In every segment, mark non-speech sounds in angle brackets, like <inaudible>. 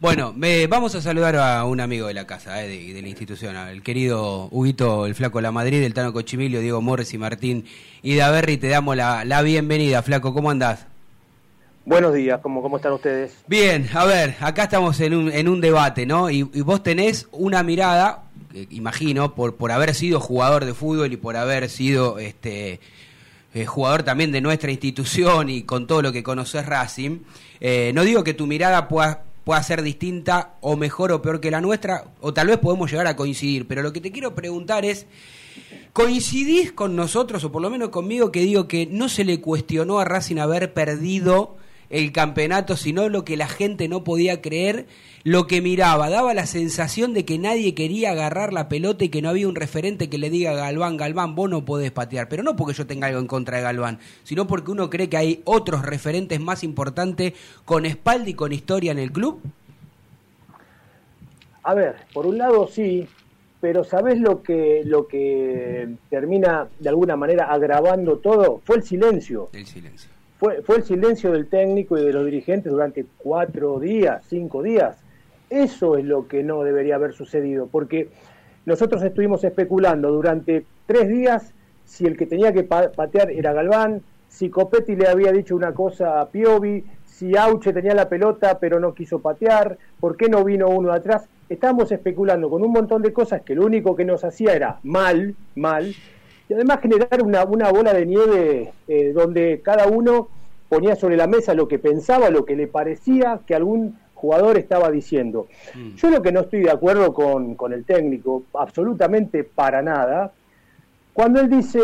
Bueno, me, vamos a saludar a un amigo de la casa, eh, de, la institución, el querido Huguito, el Flaco La Madrid, el Tano Cochimilio, Diego Morris y Martín y Daverri. Te damos la, la bienvenida, Flaco. ¿Cómo andás? Buenos días, ¿cómo, cómo están ustedes? Bien, a ver, acá estamos en un, en un debate, ¿no? Y, vos tenés una mirada, imagino, por, por haber sido jugador de fútbol y por haber sido este eh, jugador también de nuestra institución y con todo lo que conoces Racing. Eh, no digo que tu mirada pueda, pueda ser distinta o mejor o peor que la nuestra, o tal vez podemos llegar a coincidir, pero lo que te quiero preguntar es, ¿coincidís con nosotros, o por lo menos conmigo, que digo que no se le cuestionó a Racing haber perdido el campeonato, sino lo que la gente no podía creer, lo que miraba, daba la sensación de que nadie quería agarrar la pelota y que no había un referente que le diga Galván, Galván, vos no podés patear, pero no porque yo tenga algo en contra de Galván, sino porque uno cree que hay otros referentes más importantes con espalda y con historia en el club. A ver, por un lado sí, pero ¿sabés lo que, lo que termina de alguna manera agravando todo? Fue el silencio. El silencio fue, fue el silencio del técnico y de los dirigentes durante cuatro días, cinco días. Eso es lo que no debería haber sucedido, porque nosotros estuvimos especulando durante tres días si el que tenía que patear era Galván, si Copetti le había dicho una cosa a Piovi, si Auche tenía la pelota pero no quiso patear, por qué no vino uno atrás. Estábamos especulando con un montón de cosas que lo único que nos hacía era mal, mal, y además generar una, una bola de nieve eh, donde cada uno ponía sobre la mesa lo que pensaba, lo que le parecía que algún jugador estaba diciendo. Mm. Yo lo que no estoy de acuerdo con, con, el técnico, absolutamente para nada, cuando él dice,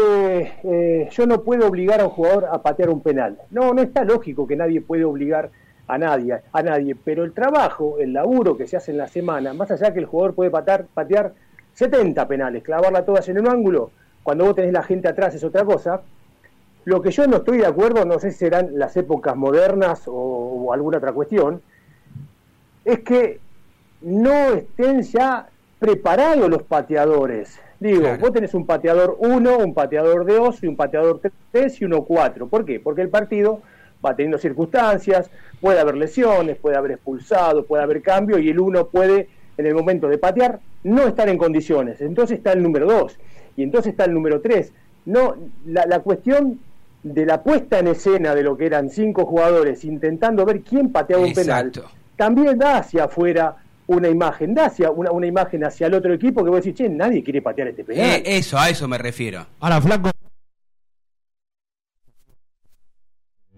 eh, yo no puedo obligar a un jugador a patear un penal. No, no está lógico que nadie puede obligar a nadie, a nadie, pero el trabajo, el laburo que se hace en la semana, más allá que el jugador puede patear, patear 70 penales, clavarla todas en un ángulo, cuando vos tenés la gente atrás es otra cosa. Lo que yo no estoy de acuerdo, no sé si serán las épocas modernas o, alguna otra cuestión, es que no estén ya preparados los pateadores. Digo, vos tenés un pateador 1, un pateador de 2 y un pateador 3 y uno 4. ¿Por qué? Porque el partido va teniendo circunstancias, puede haber lesiones, puede haber expulsado, puede haber cambio y el 1 puede, en el momento de patear, no estar en condiciones. Entonces está el número 2 y entonces está el número 3. No, la, la cuestión de la puesta en escena de lo que eran cinco jugadores intentando ver quién pateaba un penal, también da hacia afuera una imagen, da hacia una, una imagen hacia el otro equipo que vos decís, che, nadie quiere patear este penal. Eh, eso, a eso me refiero. Ahora, Flaco.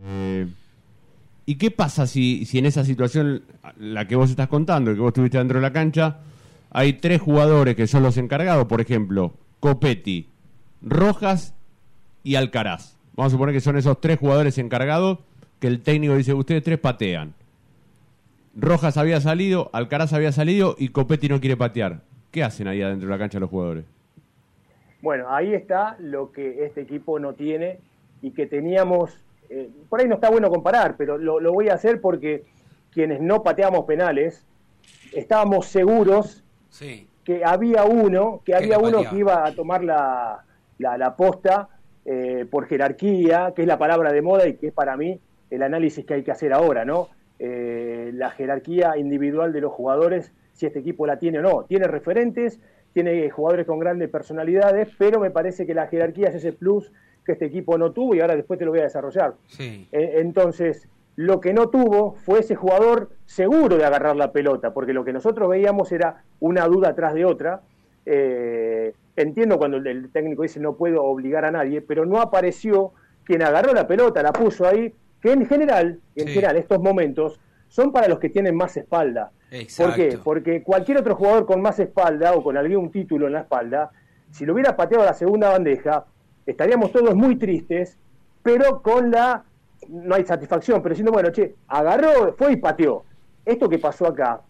Eh, ¿Y qué pasa si, si en esa situación, la que vos estás contando, que vos estuviste dentro de la cancha, hay tres jugadores que son los encargados, por ejemplo, Copetti, Rojas y Alcaraz. Vamos a suponer que son esos tres jugadores encargados que el técnico dice, ustedes tres patean. Rojas había salido, Alcaraz había salido y Copetti no quiere patear. ¿Qué hacen ahí adentro de la cancha los jugadores? Bueno, ahí está lo que este equipo no tiene y que teníamos, eh, por ahí no está bueno comparar, pero lo, voy a hacer porque quienes no pateamos penales, estábamos seguros sí que había uno, que había uno que iba a tomar la, la, posta eh, por jerarquía, que es la palabra de moda y que es para mí el análisis que hay que hacer ahora, ¿no? Eh, la jerarquía individual de los jugadores, si este equipo la tiene o no. Tiene referentes, tiene jugadores con grandes personalidades, pero me parece que la jerarquía es ese plus que este equipo no tuvo y ahora después te lo voy a desarrollar. Sí. Eh, entonces, lo que no tuvo fue ese jugador seguro de agarrar la pelota, porque lo que nosotros veíamos era una duda tras de otra. Eh, entiendo cuando el, técnico dice no puedo obligar a nadie, pero no apareció quien agarró la pelota, la puso ahí, que en general, en general, estos momentos son para los que tienen más espalda. ¿Por qué? Porque cualquier otro jugador con más espalda o con algún título en la espalda, si lo hubiera pateado a la segunda bandeja, estaríamos todos muy tristes, pero con la no hay satisfacción, pero diciendo, bueno, che, agarró, fue y pateó. Esto que pasó acá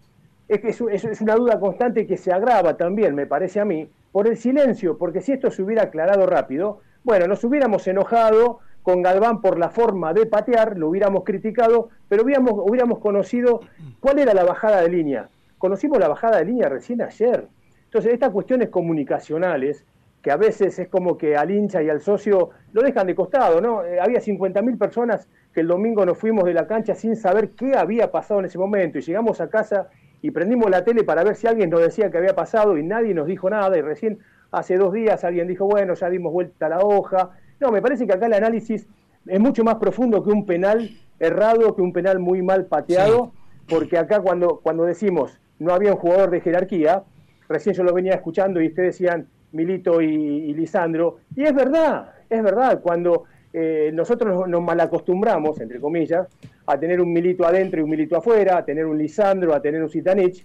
es que es, una duda constante que se agrava también, me parece a mí, por el silencio, porque si esto se hubiera aclarado rápido, bueno, nos hubiéramos enojado con Galván por la forma de patear, lo hubiéramos criticado, pero hubiéramos, hubiéramos conocido cuál era la bajada de línea. Conocimos la bajada de línea recién ayer. Entonces, estas cuestiones comunicacionales que a veces es como que al hincha y al socio lo dejan de costado, ¿no? Eh, había 50.000 personas que el domingo nos fuimos de la cancha sin saber qué había pasado en ese momento y llegamos a casa y prendimos la tele para ver si alguien nos decía que había pasado y nadie nos dijo nada y recién hace dos días alguien dijo, bueno, ya dimos vuelta a la hoja. No, me parece que acá el análisis es mucho más profundo que un penal errado, que un penal muy mal pateado, porque acá cuando, cuando decimos no había un jugador de jerarquía, recién yo lo venía escuchando y ustedes decían Milito y, Lisandro, y es verdad, es verdad, cuando eh, nosotros nos, malacostumbramos, entre comillas, a tener un Milito adentro y un Milito afuera, a tener un Lisandro, a tener un Zitanich,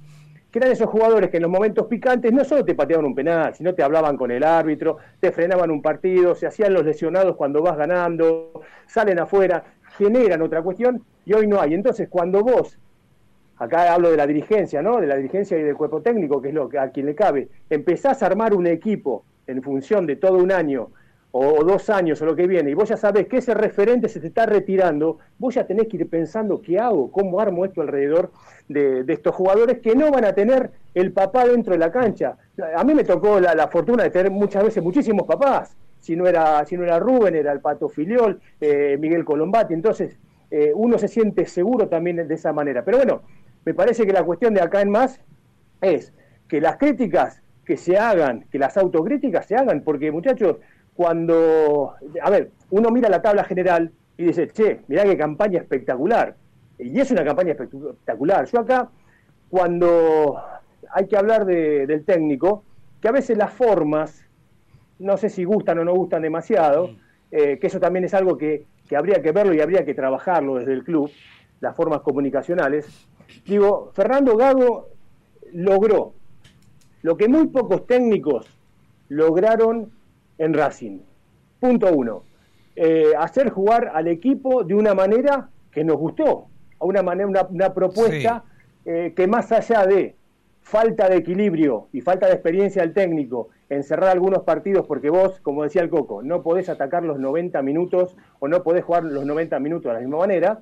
que eran esos jugadores que en los momentos picantes no solo te pateaban un penal, sino te hablaban con el árbitro, te frenaban un partido, se hacían los lesionados cuando vas ganando, salen afuera, generan otra cuestión y hoy no hay. Entonces, cuando vos, acá hablo de la dirigencia, ¿no? De la dirigencia y del cuerpo técnico, que es lo que a quien le cabe, empezás a armar un equipo en función de todo un año o dos años o lo que viene, y vos ya sabés que ese referente se te está retirando, vos ya tenés que ir pensando qué hago, cómo armo esto alrededor de, estos jugadores que no van a tener el papá dentro de la cancha. A mí me tocó la, fortuna de tener muchas veces muchísimos papás, si no era, si no era Rubén, era el Pato Filiol, eh, Miguel Colombati, entonces eh, uno se siente seguro también de esa manera. Pero bueno, me parece que la cuestión de acá en más es que las críticas que se hagan, que las autocríticas se hagan, porque muchachos, cuando, a ver, uno mira la tabla general y dice, che, mirá qué campaña espectacular. Y es una campaña espectacular. Yo acá, cuando hay que hablar del técnico, que a veces las formas, no sé si gustan o no gustan demasiado, eh, que eso también es algo que, que habría que verlo y habría que trabajarlo desde el club, las formas comunicacionales. Digo, Fernando Gago logró lo que muy pocos técnicos lograron en Racing. Punto uno. Eh, hacer jugar al equipo de una manera que nos gustó, a una manera, una, propuesta eh, que más allá de falta de equilibrio y falta de experiencia del técnico, encerrar algunos partidos porque vos, como decía el Coco, no podés atacar los 90 minutos o no podés jugar los 90 minutos de la misma manera.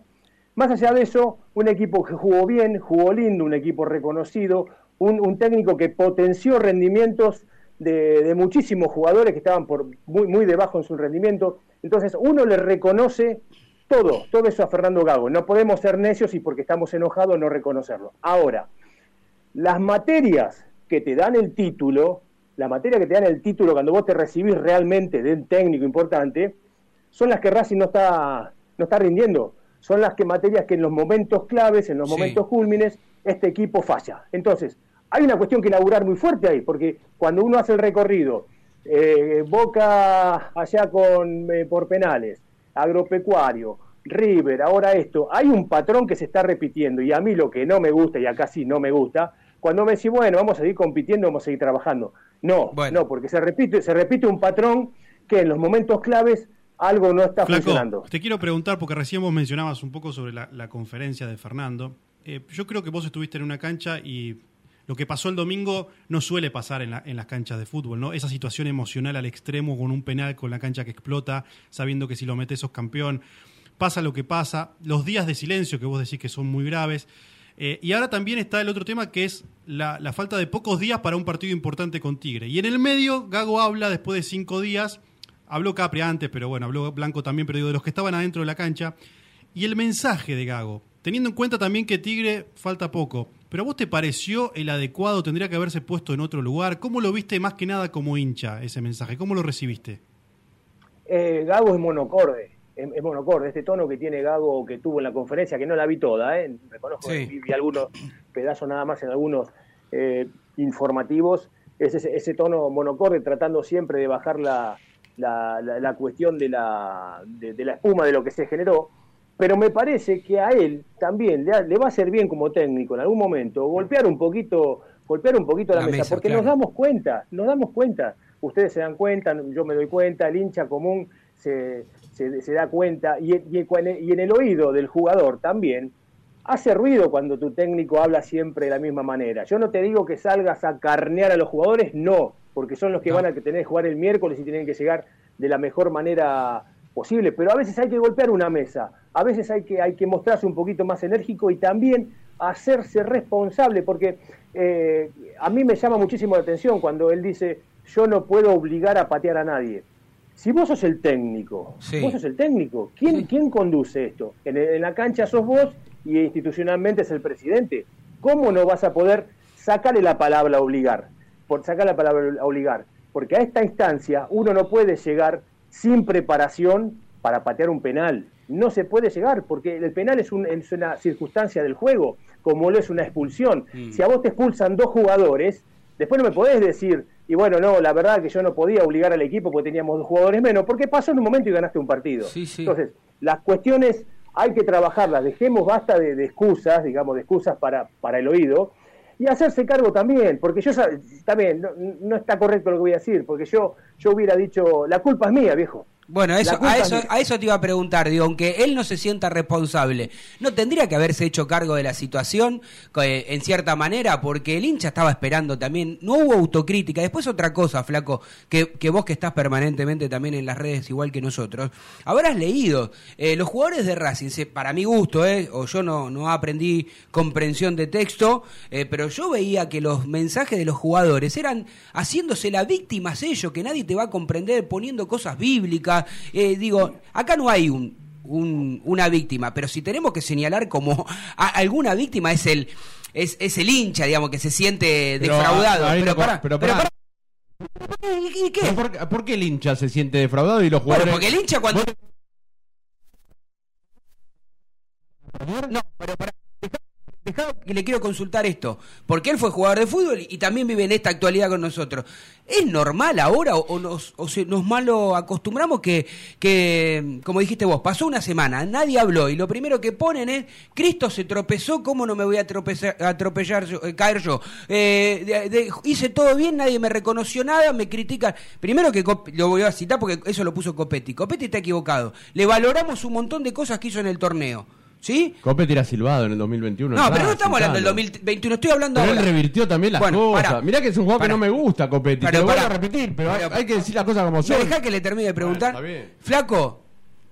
Más allá de eso, un equipo que jugó bien, jugó lindo, un equipo reconocido, un técnico que potenció rendimientos de, muchísimos jugadores que estaban por muy, muy debajo en su rendimiento. Entonces, uno le reconoce todo, todo eso a Fernando Gago. No podemos ser necios y porque estamos enojados no reconocerlo. Ahora, las materias que te dan el título, la materia que te dan el título cuando vos te recibís realmente de un técnico importante, son las que Racing no está, no está rindiendo. Son las que materias que en los momentos claves, en los momentos cúlmines, este equipo falla. Entonces, hay una cuestión que elaborar muy fuerte ahí, porque cuando uno hace el recorrido, eh, Boca allá con eh, por penales, agropecuario, River, ahora esto, hay un patrón que se está repitiendo y a mí lo que no me gusta y acá sí no me gusta, cuando me decís, bueno, vamos a seguir compitiendo, vamos a seguir trabajando. No, no, porque se repite, se repite un patrón que en los momentos claves algo no está funcionando. Te quiero preguntar, porque recién vos mencionabas un poco sobre la, conferencia de Fernando. Eh, yo creo que vos estuviste en una cancha y lo que pasó el domingo no suele pasar en, las canchas de fútbol, ¿no? Esa situación emocional al extremo con un penal con la cancha que explota, sabiendo que si lo metes sos campeón. Pasa lo que pasa, los días de silencio que vos decís que son muy graves. Eh, y ahora también está el otro tema que es la, falta de pocos días para un partido importante con Tigre. Y en el medio, Gago habla después de cinco días, habló Capri antes, pero bueno, habló Blanco también, pero digo, de los que estaban adentro de la cancha. Y el mensaje de Gago, teniendo en cuenta también que Tigre falta poco, pero vos te pareció el adecuado? ¿Tendría que haberse puesto en otro lugar? ¿Cómo lo viste más que nada como hincha ese mensaje? ¿Cómo lo recibiste? Eh, Gago es monocorde, es, monocorde. Este tono que tiene Gago que tuvo en la conferencia, que no la vi toda, ¿eh? reconozco que vi, algunos pedazos nada más en algunos eh, informativos, es ese, tono monocorde tratando siempre de bajar la, la, cuestión de la, de la espuma de lo que se generó pero me parece que a él también le, va a ser bien como técnico en algún momento golpear un poquito, golpear un poquito la, mesa, porque nos damos cuenta, nos damos cuenta, ustedes se dan cuenta, yo me doy cuenta, el hincha común se, se, da cuenta, y, y, y, en el oído del jugador también, hace ruido cuando tu técnico habla siempre de la misma manera. Yo no te digo que salgas a carnear a los jugadores, no, porque son los que van a tener que jugar el miércoles y tienen que llegar de la mejor manera posible, pero a veces hay que golpear una mesa, a veces hay que, hay que mostrarse un poquito más enérgico y también hacerse responsable, porque eh, a mí me llama muchísimo la atención cuando él dice, yo no puedo obligar a patear a nadie. si vos sos el técnico, Sí. vos sos el técnico, ¿quién, Sí. ¿quién conduce esto? En, en la cancha sos vos y institucionalmente es el presidente. ¿Cómo no vas a poder sacarle la palabra obligar? Por sacar la palabra obligar. Porque a esta instancia uno no puede llegar sin preparación para patear un penal. No se puede llegar porque el penal es, un- es una circunstancia del juego, como lo es una expulsión. Mm. Si a vos te expulsan dos jugadores, después no me podés decir, y bueno, no, la verdad que yo no podía obligar al equipo porque teníamos dos jugadores menos, porque pasó en un momento y ganaste un partido. Sí, sí. Entonces, las cuestiones hay que trabajarlas, dejemos basta de, excusas, digamos, de excusas para, para el oído, y hacerse cargo también, porque yo también, no, no está correcto lo que voy a decir, porque yo, yo hubiera dicho, la culpa es mía, viejo. Bueno, eso, a, es eso, a eso te iba a preguntar, digo, aunque él no se sienta responsable, ¿no tendría que haberse hecho cargo de la situación eh, en cierta manera? Porque el hincha estaba esperando también, no hubo autocrítica. Después otra cosa, flaco, que, que vos que estás permanentemente también en las redes igual que nosotros, habrás leído, eh, los jugadores de Racing, se- para mi gusto, eh, o yo no, no aprendí comprensión de texto, eh, pero yo veía que los mensajes de los jugadores eran haciéndose la víctimas ellos, que nadie te va a comprender, poniendo cosas bíblicas. Eh, digo, acá no hay un, un- una víctima, pero si tenemos que señalar como a- alguna víctima es el es, es el hincha, digamos, que se siente Pero, defraudado. pero no- pará, pero pará. ¿Y, qué? ¿Pero ¿Por, por qué el hincha se siente defraudado y los Bueno, jugadores...? porque el hincha cuando... No, pero pará. Que le quiero consultar esto. Porque él fue jugador de fútbol y también vive en esta actualidad con nosotros. ¿Es normal ahora o, nos, malo acostumbramos que, como dijiste vos, pasó una semana, nadie habló y lo primero que ponen es, Cristo se tropezó, ¿cómo no me voy a tropezar, atropellar eh, caer yo? Eh, de- hice todo bien, nadie me reconoció nada, me critican. Primero que lo voy a citar porque eso lo puso Copetti. Copetti está equivocado. Le valoramos un montón de cosas que hizo en el torneo. ¿Sí? Copetti era silbado en el 2021. No, pero no estamos hablando del claro. 2021, estoy hablando Pero él revirtió también las Bueno, cosas. pará. Mirá que es un Pará. que no me gusta, Copetti. Pero te lo voy a repetir, pero hay, que decir las cosas como ¿Me son. dejá que le termine de preguntar? Bueno. Flaco,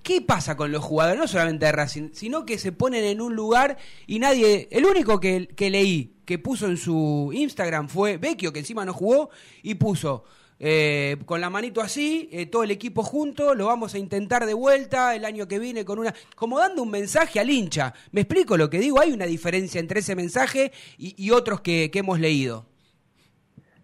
¿qué pasa con los jugadores? No solamente de Racing, sino que se ponen en un lugar y nadie. El único que, que leí que puso en su Instagram fue Vecchio, que encima no jugó, y puso. Eh, con la manito así, eh, todo el equipo junto, lo vamos a intentar de vuelta el año que viene con una. como dando un mensaje al hincha. ¿Me explico lo que digo? Hay una diferencia entre ese mensaje y, otros que hemos leído.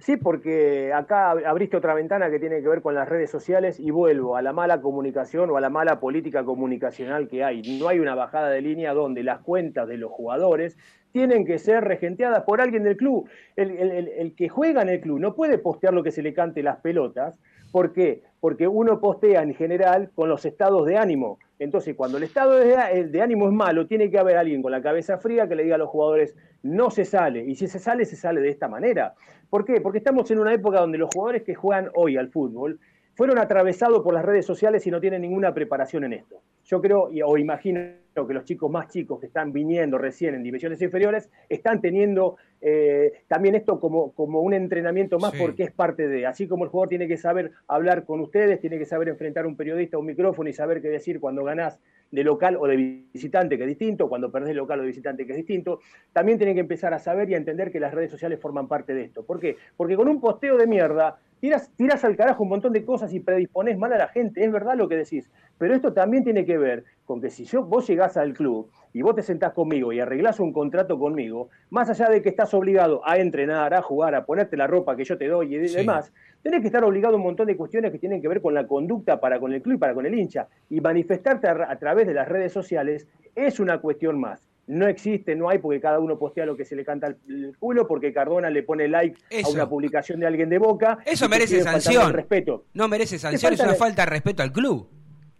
Sí, porque acá abriste otra ventana que tiene que ver con las redes sociales y vuelvo a la mala comunicación o a la mala política comunicacional que hay. No hay una bajada de línea donde las cuentas de los jugadores tienen que ser regenteadas por alguien del club. El, que juega en el club no puede postear lo que se le cante las pelotas. ¿Por qué? Porque uno postea en general con los estados de ánimo. Entonces, cuando el estado de, de ánimo es malo, tiene que haber alguien con la cabeza fría que le diga a los jugadores, no se sale. Y si se sale, se sale de esta manera. ¿Por qué? Porque estamos en una época donde los jugadores que juegan hoy al fútbol fueron atravesados por las redes sociales y no tienen ninguna preparación en esto. Yo creo, o imagino que los chicos más chicos que están viniendo recién en divisiones inferiores están teniendo eh, también esto como, como un entrenamiento más Sí. porque es parte de, así como el jugador tiene que saber hablar con ustedes, tiene que saber enfrentar a un periodista, a un micrófono y saber qué decir cuando ganás de local o de visitante, que es distinto, cuando perdés de local o de visitante, que es distinto, también tienen que empezar a saber y a entender que las redes sociales forman parte de esto. ¿Por qué? Porque con un posteo de mierda tiras, tiras al carajo un montón de cosas y predispones mal a la gente, es verdad lo que decís, pero esto también tiene que ver con que si yo, vos llegás al club y vos te sentás conmigo y arreglás un contrato conmigo, más allá de que estás obligado a entrenar, a jugar, a ponerte la ropa que yo te doy y Sí. demás, tenés que estar obligado a un montón de cuestiones que tienen que ver con la conducta para con el club y para con el hincha. Y manifestarte a, a través de las redes sociales es una cuestión más. No existe, no hay, porque cada uno postea lo que se le canta al el culo, porque Cardona le pone like Eso. a una publicación de alguien de Boca. Eso merece sanción. respeto. No merece sanción, es falta una falta de respeto al club.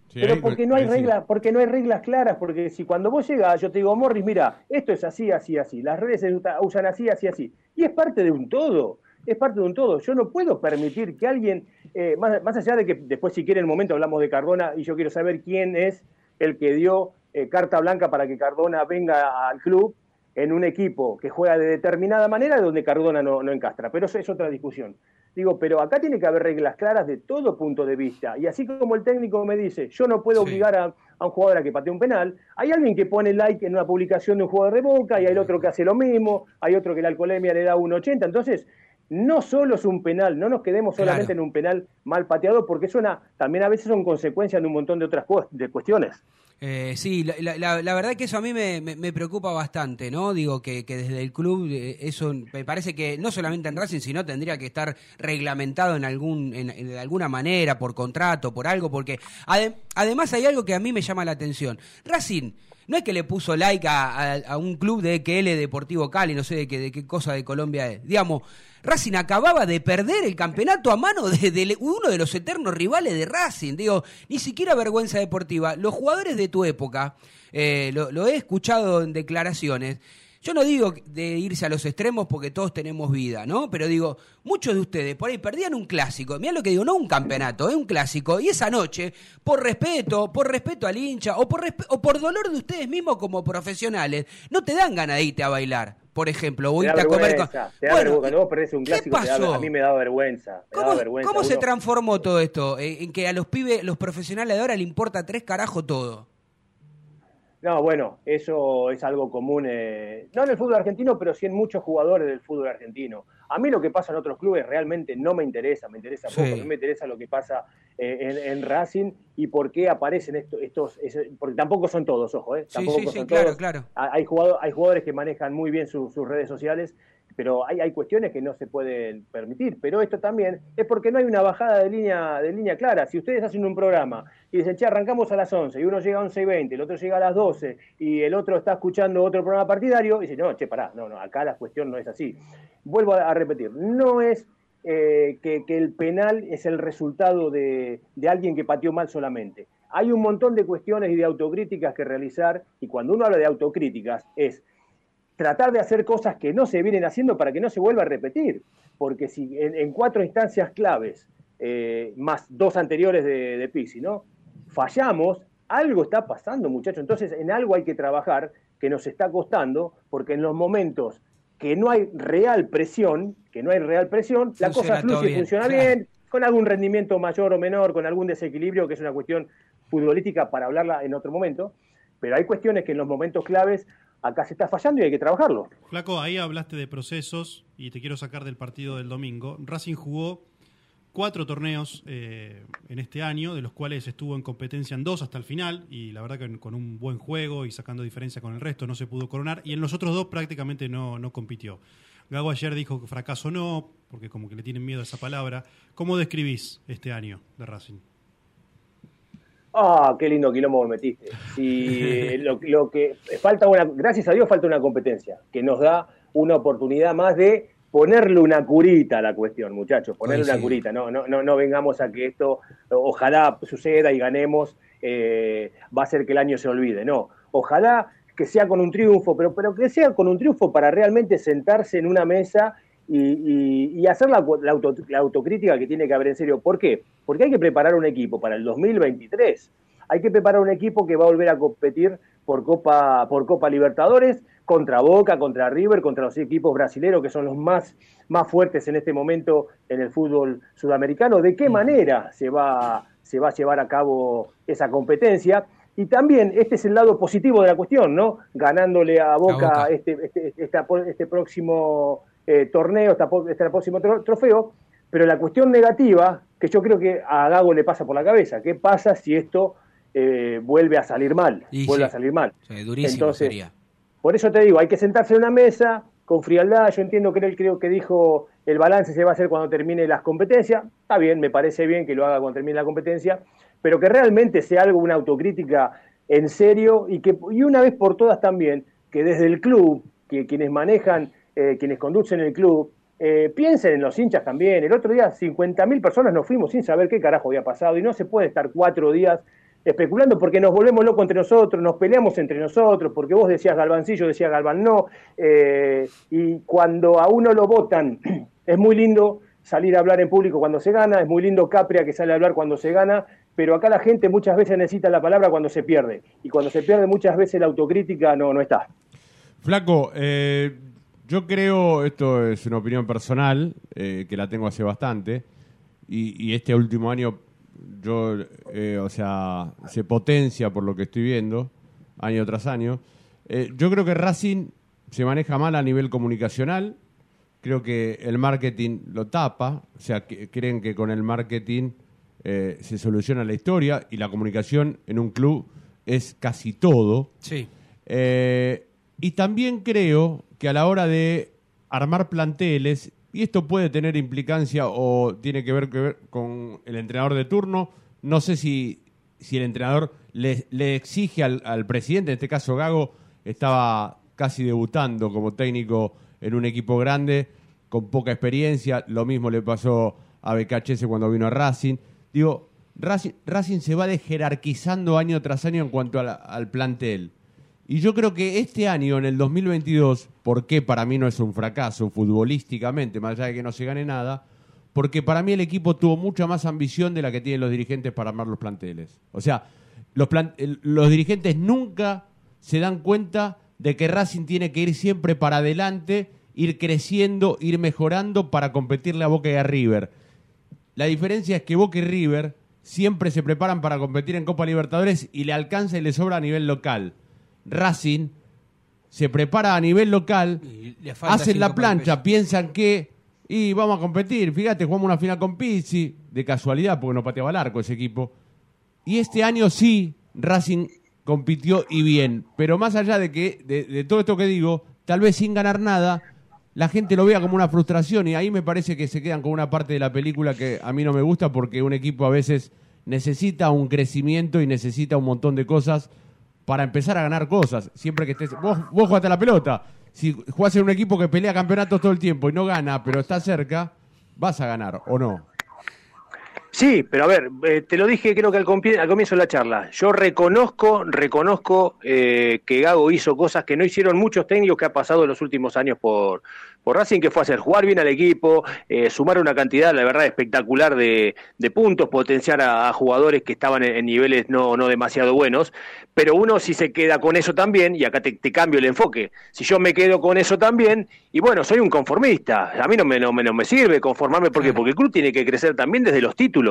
Sí, Pero porque no hay reglas, porque no hay reglas claras, porque si cuando vos llegas, yo te digo, Morris, mira, esto es así, así, así, las redes se usa- usan así, así, así, y es parte de un todo, es parte de un todo. Yo no puedo permitir que alguien, eh, más, más allá de que después si quiere en el momento hablamos de Cardona y yo quiero saber quién es el que dio eh, carta blanca para que Cardona venga al club en un equipo que juega de determinada manera donde Cardona no, no encastra, pero eso es otra discusión. Digo, pero acá tiene que haber reglas claras de todo punto de vista. Y así como el técnico me dice, yo no puedo Sí. obligar a, a un jugador a que patee un penal, hay alguien que pone like en una publicación de un jugador de boca y hay otro que hace lo mismo, hay otro que la alcoholemia le da un 80. Entonces, no solo es un penal, no nos quedemos solamente en un penal mal pateado, porque eso también a veces son consecuencias de un montón de otras de cuestiones. Eh, sí, la, la, verdad que eso a mí me, me, preocupa bastante, ¿no? Digo que, desde el club eh, eso me parece que no solamente en Racing, sino tendría que estar reglamentado en algún en, de alguna manera, por contrato, por algo, porque además hay algo que a mí me llama la atención. Racing no es que le puso like a, a, un club de EQL Deportivo Cali, no sé de qué, de qué cosa de Colombia es. Digamos, Racing acababa de perder el campeonato a mano de, uno de los eternos rivales de Racing. Digo, ni siquiera vergüenza deportiva. Los jugadores de tu época, eh, lo, he escuchado en declaraciones, yo no digo de irse a los extremos porque todos tenemos vida, ¿no? Pero digo, muchos de ustedes por ahí perdían un clásico. Mirá lo que digo, no un campeonato, es un clásico. Y esa noche, por respeto, por respeto al hincha o por, o por dolor de ustedes mismos como profesionales, no te dan ganas de irte a bailar por ejemplo, voy a comer con... Te da bueno, vergüenza, perdés un clásico, ¿qué pasó? a mí me da vergüenza. ¿Cómo, se transformó todo esto? En que a los pibes, los profesionales de ahora le importa tres carajos todo. No, bueno, eso es algo común, eh, no en el fútbol argentino, pero sí en muchos jugadores del fútbol argentino. A mí lo que pasa en otros clubes realmente no me interesa, me interesa poco, no me interesa lo que pasa eh, en, Racing y por qué aparecen estos, estos porque tampoco son todos, ojo, ¿eh? Tampoco sí, sí, sí, claro, claro. Hay, jugadores, hay jugadores que manejan muy bien sus redes sociales pero hay, hay cuestiones que no se pueden permitir. Pero esto también es porque no hay una bajada de línea, de línea clara. Si ustedes hacen un programa y dicen, che, arrancamos a las 11 y uno llega a 11 y 20, el otro llega a las 12 y el otro está escuchando otro programa partidario, y dice, no, che, pará, no, no, acá la cuestión no es así. Vuelvo a, repetir, no es eh, que, que, el penal es el resultado de, de alguien que pateó mal solamente. Hay un montón de cuestiones y de autocríticas que realizar, y cuando uno habla de autocríticas es tratar de hacer cosas que no se vienen haciendo para que no se vuelva a repetir. Porque si en, cuatro instancias claves, eh, más dos anteriores de, de ¿no? Fallamos, algo está pasando, muchachos. Entonces, en algo hay que trabajar que nos está costando, porque en los momentos que no hay real presión, que no hay real presión, la cosa fluye y funciona bien, con algún rendimiento mayor o menor, con algún desequilibrio, que es una cuestión futbolística para hablarla en otro momento. Pero hay cuestiones que en los momentos claves acá se está fallando y hay que trabajarlo. Flaco, ahí hablaste de procesos y te quiero sacar del partido del domingo. Racing jugó cuatro torneos eh, en este año, de los cuales estuvo en competencia en dos hasta el final, y la verdad que con un buen juego y sacando diferencia con el resto no se pudo coronar, y en los otros dos prácticamente no, no compitió. Gago ayer dijo que fracaso no, porque como que le tienen miedo a esa palabra. ¿Cómo describís este año de Racing? Ah, qué lindo quilombo me metiste. Si <laughs> lo, que falta una, gracias a Dios falta una competencia que nos da una oportunidad más de ponerle una curita a la cuestión, muchachos, ponerle una curita. No, no, no, no vengamos a que esto ojalá suceda y ganemos, eh, va a ser que el año se olvide. No, ojalá que sea con un triunfo, pero, pero que sea con un triunfo para realmente sentarse en una mesa y, hacer la, autocrítica que tiene que haber en serio. ¿Por qué? Porque hay que preparar un equipo para el 2023. Hay que preparar un equipo que va a volver a competir por Copa, por Copa Libertadores contra Boca, contra River, contra los equipos brasileños que son los más, más fuertes en este momento en el fútbol sudamericano. ¿De qué manera se va, se va a llevar a cabo esa competencia? Y también este es el lado positivo de la cuestión, ¿no? Ganándole a Boca, Este, este, este, este próximo eh, torneo, está, está el próximo trofeo, pero la cuestión negativa, que yo creo que a Gago le pasa por la cabeza, ¿qué pasa si esto eh, vuelve a salir mal? vuelve a salir mal. Entonces, Por eso te digo, hay que sentarse en una mesa con frialdad, yo entiendo que él creo que dijo el balance se va a hacer cuando termine las competencias, está bien, me parece bien que lo haga cuando termine la competencia, pero que realmente sea algo, una autocrítica en serio y que y una vez por todas también, que desde el club, que quienes manejan eh, quienes conducen el club, eh, piensen en los hinchas también. El otro día 50.000 personas nos fuimos sin saber qué carajo había pasado y no se puede estar cuatro días especulando porque nos volvemos locos entre nosotros, nos peleamos entre nosotros, porque vos decías Galvancillo, decía Galvan no, eh, y cuando a uno lo votan, <clears throat> es muy lindo salir a hablar en público cuando se gana, es muy lindo Capria que sale a hablar cuando se gana, pero acá la gente muchas veces necesita la palabra cuando se pierde, y cuando se pierde muchas veces la autocrítica no, no está. Flaco, eh, yo creo, esto es una opinión personal, eh, que la tengo hace bastante, y, este último año yo, eh, o sea, se potencia por lo que estoy viendo, año tras año. Eh, yo creo que Racing se maneja mal a nivel comunicacional, creo que el marketing lo tapa, o sea, que, creen que con el marketing se soluciona la historia y la comunicación en un club es casi todo. Sí. Y también creo que a la hora de armar planteles, y esto puede tener implicancia o tiene que ver, que ver con el entrenador de turno, no sé si, si el entrenador le, exige al, al, presidente, en este caso Gago, estaba casi debutando como técnico en un equipo grande, con poca experiencia, lo mismo le pasó a BKHS cuando vino a Racing. Digo, Racing, Racing se va jerarquizando año tras año en cuanto al plantel. Y yo creo que este año, en el 2022, ¿por qué para mí no es un fracaso futbolísticamente, más allá de que no se gane nada? Porque para mí el equipo tuvo mucha más ambición de la que tienen los dirigentes para armar los planteles. O sea, los, los dirigentes nunca se dan cuenta de que Racing tiene que ir siempre para adelante, ir creciendo, ir mejorando para competirle a Boca y a River. La diferencia es que Boca y River siempre se preparan para competir en Copa Libertadores y le alcanza y le sobra a nivel local. Racing se prepara a nivel local, hacen la plancha, piensan que y vamos a competir. Fíjate, jugamos una final con Pizzi, de casualidad, porque no pateaba el arco ese equipo. Y este año sí, Racing compitió y bien. Pero más allá de que, de, todo esto que digo, tal vez sin ganar nada, la gente lo vea como una frustración. Y ahí me parece que se quedan con una parte de la película que a mí no me gusta, porque un equipo a veces necesita un crecimiento y necesita un montón de cosas para empezar a ganar cosas. Siempre que estés. Vos, vos jugaste la pelota. Si jugás en un equipo que pelea campeonatos todo el tiempo y no gana, pero está cerca, vas a ganar, ¿o no? Sí, pero a ver, eh, te lo dije creo que al, comienzo de la charla. Yo reconozco, reconozco eh, que Gago hizo cosas que no hicieron muchos técnicos que ha pasado en los últimos años por, por Racing, que fue hacer jugar bien al equipo, eh, sumar una cantidad, la verdad, espectacular de, puntos, potenciar a, jugadores que estaban en, niveles no, no demasiado buenos. Pero uno si se queda con eso también, y acá te, cambio el enfoque, si yo me quedo con eso también, y bueno, soy un conformista, a mí no me, no, me sirve conformarme porque, porque el club tiene que crecer también desde los títulos,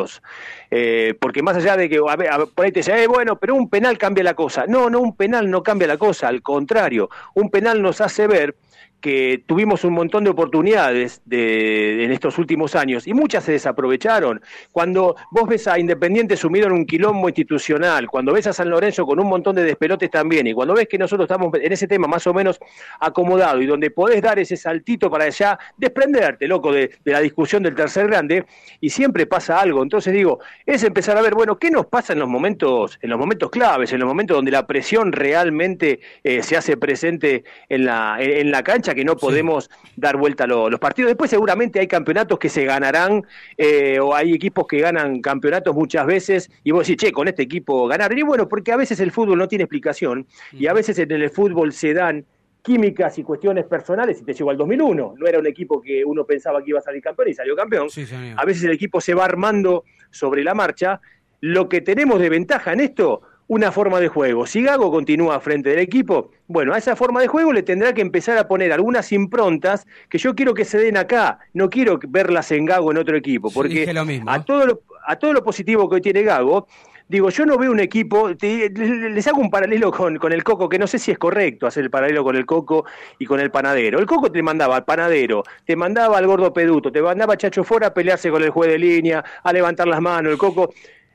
eh, porque más allá de que a ver, por ahí te dice, eh, bueno, pero un penal cambia la cosa, no, no, un penal no cambia la cosa, al contrario, un penal nos hace ver que tuvimos un montón de oportunidades de, en estos últimos años y muchas se desaprovecharon. Cuando vos ves a Independiente sumido en un quilombo institucional, cuando ves a San Lorenzo con un montón de despelotes también, y cuando ves que nosotros estamos en ese tema más o menos acomodado y donde podés dar ese saltito para ya desprenderte, loco, de, la discusión del tercer grande, y siempre pasa algo. Entonces digo, es empezar a ver, bueno, ¿qué nos pasa en los momentos, en los momentos claves, en los momentos donde la presión realmente eh, se hace presente en la, en la cancha? Que no podemos dar vuelta a los partidos. Después seguramente hay campeonatos que se ganarán eh, o hay equipos que ganan campeonatos muchas veces y vos decís, che, con este equipo ganar. Y bueno, porque a veces el fútbol no tiene explicación y a veces en el fútbol se dan químicas y cuestiones personales y te llegó al 2001. No era un equipo que uno pensaba que iba a salir campeón y salió campeón. a veces el equipo se va armando sobre la marcha. Lo que tenemos de ventaja en esto una forma de juego. Si Gago continúa frente del equipo, bueno, a esa forma de juego le tendrá que empezar a poner algunas improntas que yo quiero que se den acá, no quiero verlas en Gago en otro equipo, porque a, todo lo, a todo lo positivo que hoy tiene Gago, digo, yo no veo un equipo, les hago un paralelo con, con, el Coco, que no sé si es correcto hacer el paralelo con el Coco y con el panadero. El Coco te mandaba al panadero, te mandaba al gordo peduto, te mandaba a Chacho fuera a pelearse con el juez de línea, a levantar las manos, el Coco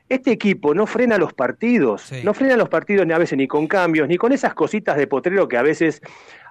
este equipo no frena los partidos, no frena los partidos ni a veces ni con cambios, ni con esas cositas de potrero que a veces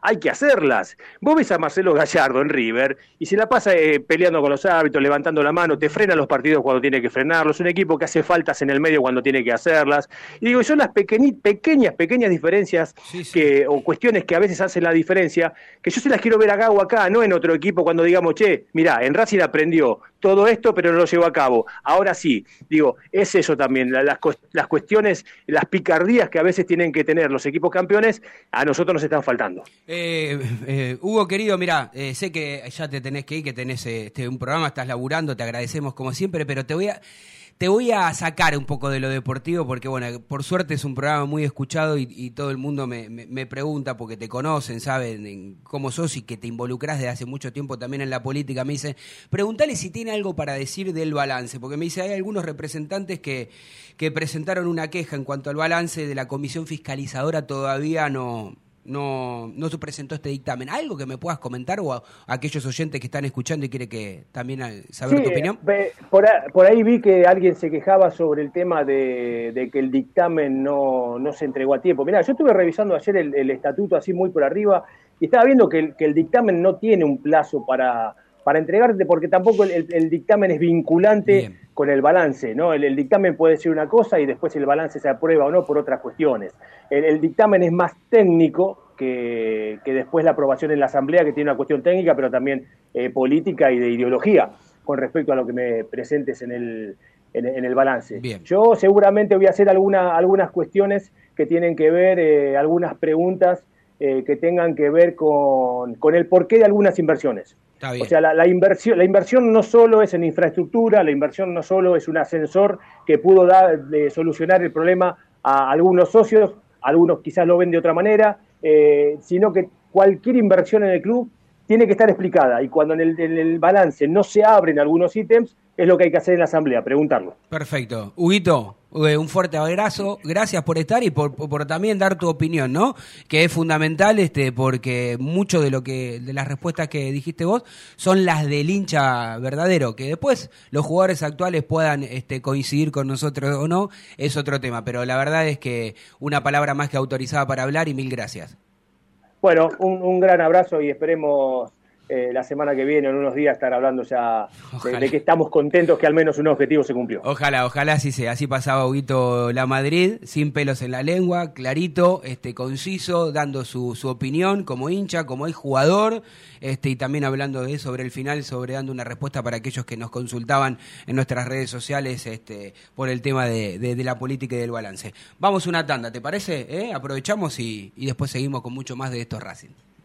hay que hacerlas. Vos ves a Marcelo Gallardo en River y se la pasa eh, peleando con los árbitros, levantando la mano, te frena los partidos cuando tiene que frenarlos, un equipo que hace faltas en el medio cuando tiene que hacerlas. Y digo, son las pequeñas, pequeñas diferencias Que, o cuestiones que a veces hacen la diferencia, que yo se las quiero ver a Gago acá, no en otro equipo cuando digamos, che, mira, en Racing aprendió todo esto, pero no lo llevó a cabo. Ahora sí, digo, es eso también, las, las cuestiones, las picardías que a veces tienen que tener los equipos campeones, a nosotros nos están faltando. Eh, eh, Hugo, querido, mira, eh, sé que ya te tenés que ir, que tenés este, un programa, estás laburando, te agradecemos como siempre, pero te voy a te voy a sacar un poco de lo deportivo porque, bueno, por suerte es un programa muy escuchado y, todo el mundo me, me, pregunta porque te conocen, saben cómo sos y que te involucras desde hace mucho tiempo también en la política. Me dice, pregúntale si tiene algo para decir del balance, porque me dice, hay algunos representantes que, que presentaron una queja en cuanto al balance de la comisión fiscalizadora, todavía no, no, no se presentó este dictamen. ¿Algo que me puedas comentar o a, aquellos oyentes que están escuchando y quiere que también saber tu opinión? por, ahí vi que alguien se quejaba sobre el tema de, que el dictamen no, no, se entregó a tiempo. Mirá, yo estuve revisando ayer el, estatuto así muy por arriba y estaba viendo que el, dictamen no tiene un plazo para, para entregarte porque tampoco el, dictamen es vinculante con el balance, ¿no? El, dictamen puede ser una cosa y después el balance se aprueba o no por otras cuestiones. El, dictamen es más técnico que, después la aprobación en la Asamblea, que tiene una cuestión técnica, pero también eh, política y de ideología con respecto a lo que me presentes en el, en, el balance. Yo seguramente voy a hacer alguna, algunas cuestiones que tienen que ver, eh, algunas preguntas eh, que tengan que ver con, con el porqué de algunas inversiones. O sea, la, inversión, la inversión no solo es en infraestructura, la inversión no solo es un ascensor que pudo dar, de solucionar el problema a algunos socios, algunos quizás lo ven de otra manera, eh, sino que cualquier inversión en el club tiene que estar explicada. Y cuando en el, en el, balance no se abren algunos ítems, es lo que hay que hacer en la asamblea, preguntarlo. Perfecto. Huguito, eh, un fuerte abrazo, gracias por estar y por, también dar tu opinión, ¿no? Que es fundamental, este, porque mucho de lo que, de las respuestas que dijiste vos, son las del hincha verdadero, que después los jugadores actuales puedan este, coincidir con nosotros o no, es otro tema, pero la verdad es que una palabra más que autorizada para hablar y mil gracias. Bueno, un, un gran abrazo y esperemos eh, la semana que viene, en unos días, estar hablando ya de, que estamos contentos que al menos un objetivo se cumplió. Ojalá, ojalá así sea. Así pasaba Huguito La Madrid, sin pelos en la lengua, clarito, este, conciso, dando su, su opinión como hincha, como el jugador, este, y también hablando de sobre el final, sobre dando una respuesta para aquellos que nos consultaban en nuestras redes sociales este, por el tema de, de, la política y del balance. Vamos una tanda, ¿te parece? ¿Eh? Aprovechamos y, y después seguimos con mucho más de estos Racing.